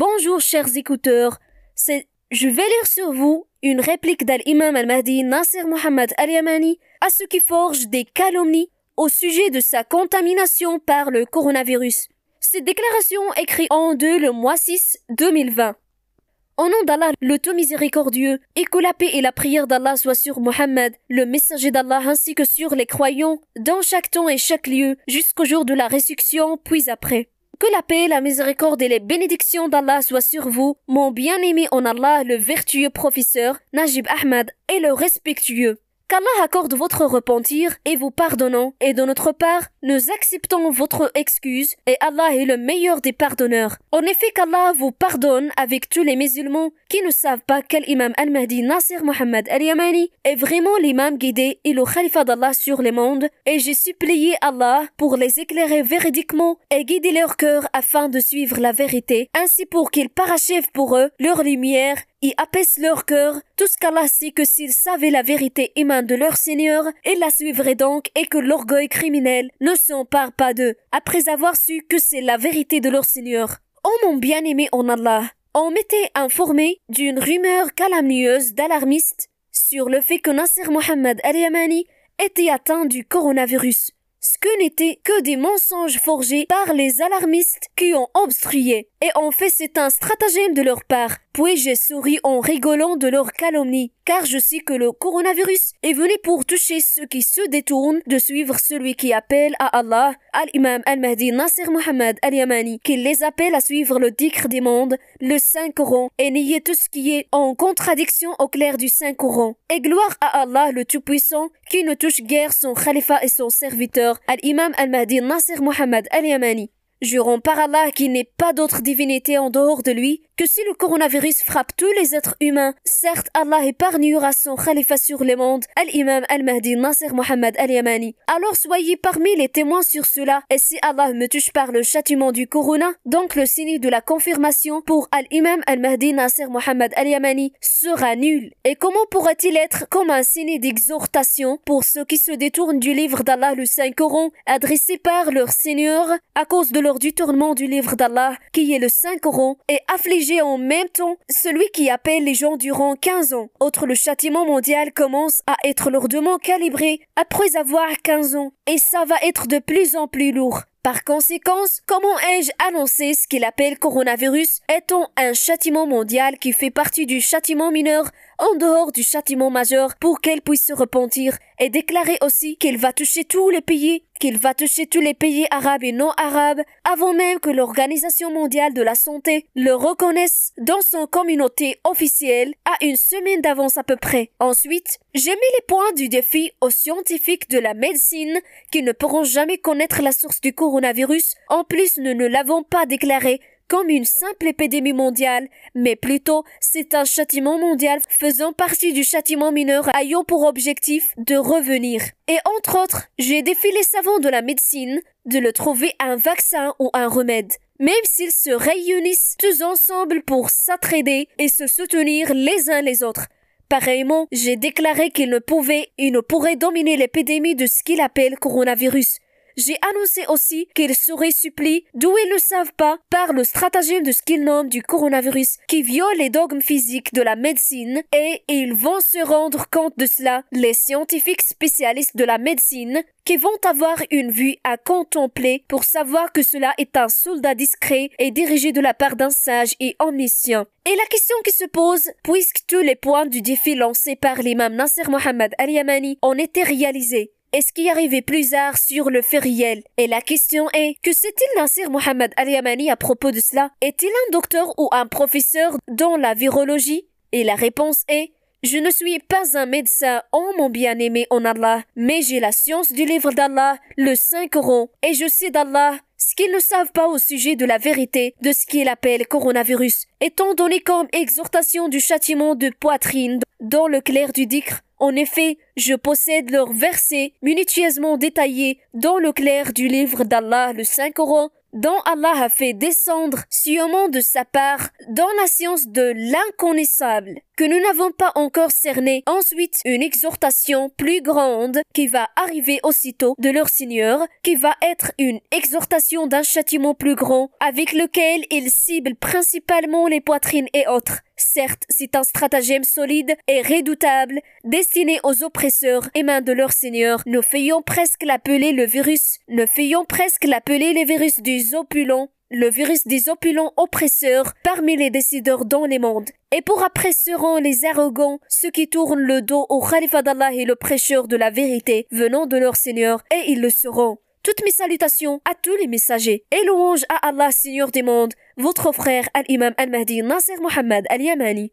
Bonjour chers écouteurs, je vais lire sur vous une réplique d'Al-Imam al-Mahdi Nasser Mohammed al-Yamani à ceux qui forgent des calomnies au sujet de sa contamination par le coronavirus. Cette déclaration écrite en deux le mois 6 2020. Au nom d'Allah, le tout miséricordieux, et que la paix et la prière d'Allah soient sur Mohammed, le messager d'Allah, ainsi que sur les croyants, dans chaque temps et chaque lieu, jusqu'au jour de la résurrection, puis après. Que la paix, la miséricorde et les bénédictions d'Allah soient sur vous, mon bien-aimé en Allah, le vertueux professeur, Najib Ahmad, et le respectueux. Qu'Allah accorde votre repentir et vous pardonnons, et de notre part, nous acceptons votre excuse, et Allah est le meilleur des pardonneurs. En effet, qu'Allah vous pardonne avec tous les musulmans qui ne savent pas quel imam al-Mahdi Nasser Mohammed al-Yamani est vraiment l'imam guidé et le khalifa d'Allah sur les mondes, et j'ai supplié Allah pour les éclairer véridiquement et guider leur cœur afin de suivre la vérité, ainsi pour qu'il parachève pour eux leur lumière et apaise leur cœur, tout ce qu'Allah sait que s'ils savaient la vérité émane de leur Seigneur, ils la suivraient donc et que l'orgueil criminel ne s'empare pas d'eux, après avoir su que c'est la vérité de leur Seigneur. Oh mon bien-aimé en Allah, on m'était informé d'une rumeur calomnieuse d'alarmiste sur le fait que Nasser Mohammed al-Yamani était atteint du coronavirus. Ce que n'étaient que des mensonges forgés par les alarmistes qui ont obstrué. Et en fait c'est un stratagème de leur part. Puis j'ai souri en rigolant de leur calomnie, car je sais que le coronavirus est venu pour toucher ceux qui se détournent de suivre celui qui appelle à Allah, al-Imam al-Mahdi Nasser Muhammad al-Yamani, qui les appelle à suivre le dikr des mondes, le Saint-Coran, et nier tout ce qui est en contradiction au clair du Saint-Coran. Et gloire à Allah le Tout-Puissant, qui ne touche guère son khalifa et son serviteur, al-Imam al-Mahdi Nasser Muhammad al-Yamani. Jurons par Allah qu'il n'est pas d'autre divinité en dehors de lui, que si le coronavirus frappe tous les êtres humains, certes Allah épargnera son khalifa sur le monde, Al-Imam Al-Mahdi Nasser Mohammed Al-Yamani. Alors soyez parmi les témoins sur cela, et si Allah me touche par le châtiment du corona, donc le signe de la confirmation pour Al-Imam Al-Mahdi Nasser Mohammed Al-Yamani sera nul. Et comment pourrait-il être comme un signe d'exhortation pour ceux qui se détournent du livre d'Allah le Saint-Coran, adressé par leur Seigneur, à cause de leur détournement du livre d'Allah, qui est le Saint-Coran, et affligé en même temps celui qui appelle les gens durant 15 ans. Autre le châtiment mondial commence à être lourdement calibré après avoir 15 ans. Et ça va être de plus en plus lourd. Par conséquence, comment ai-je annoncé ce qu'il appelle coronavirus étant un châtiment mondial qui fait partie du châtiment mineur en dehors du châtiment majeur pour qu'elle puisse se repentir et déclarer aussi qu'il va toucher tous les pays, qu'il va toucher tous les pays arabes et non arabes avant même que l'Organisation mondiale de la santé le reconnaisse dans son communauté officielle à une semaine d'avance à peu près. Ensuite, j'ai mis les points du défi aux scientifiques de la médecine qui ne pourront jamais connaître la source du coronavirus. En plus, nous ne l'avons pas déclaré comme une simple épidémie mondiale, mais plutôt c'est un châtiment mondial faisant partie du châtiment mineur ayant pour objectif de revenir. Et entre autres, j'ai défié les savants de la médecine de le trouver un vaccin ou un remède. Même s'ils se réunissent tous ensemble pour s'attraider et se soutenir les uns les autres. Pareillement, j'ai déclaré qu'ils ne pouvaient et ne pourraient dominer l'épidémie de ce qu'il appelle coronavirus j'ai annoncé aussi qu'ils seraient supplés d'où ils ne savent pas par le stratagème de ce qu'ils nomment du coronavirus qui viole les dogmes physiques de la médecine et ils vont se rendre compte de cela, les scientifiques spécialistes de la médecine qui vont avoir une vue à contempler pour savoir que cela est un soldat discret et dirigé de la part d'un sage et omniscient. Et la question qui se pose, puisque tous les points du défi lancé par l'imam Nasser Mohammed al-Yamani ont été réalisés, est-ce qui arrivait plus tard sur le fait réel Et la question est, que sait-il Nasir Mohamed Al-Yamani à propos de cela? Est-il un docteur ou un professeur dans la virologie? Et la réponse est, je ne suis pas un médecin, oh mon bien-aimé en Allah, mais j'ai la science du livre d'Allah, le Saint-Coran, et je sais d'Allah ce qu'ils ne savent pas au sujet de la vérité de ce qu'il appelle coronavirus, étant donné comme exhortation du châtiment de poitrine dans le clair du dicre en effet, je possède leurs versets minutieusement détaillés dans le clair du livre d'Allah, le Saint-Coran, dont Allah a fait descendre sûrement de sa part dans la science de l'inconnaissable que nous n'avons pas encore cerné. Ensuite, une exhortation plus grande qui va arriver aussitôt de leur Seigneur, qui va être une exhortation d'un châtiment plus grand, avec lequel ils ciblent principalement les poitrines et autres. Certes, c'est un stratagème solide et redoutable, destiné aux oppresseurs et mains de leur Seigneur. Nous fayons presque l'appeler le virus, nous fayons presque l'appeler les virus des opulents, le virus des opulents oppresseurs parmi les décideurs dans les mondes. Et pour après les arrogants, ceux qui tournent le dos au Khalifa d'Allah et le prêcheur de la vérité venant de leur Seigneur, et ils le seront. Toutes mes salutations à tous les messagers et louanges à Allah Seigneur des mondes, votre frère Al-Imam Al-Mahdi Nasser Mohammed Al-Yamani.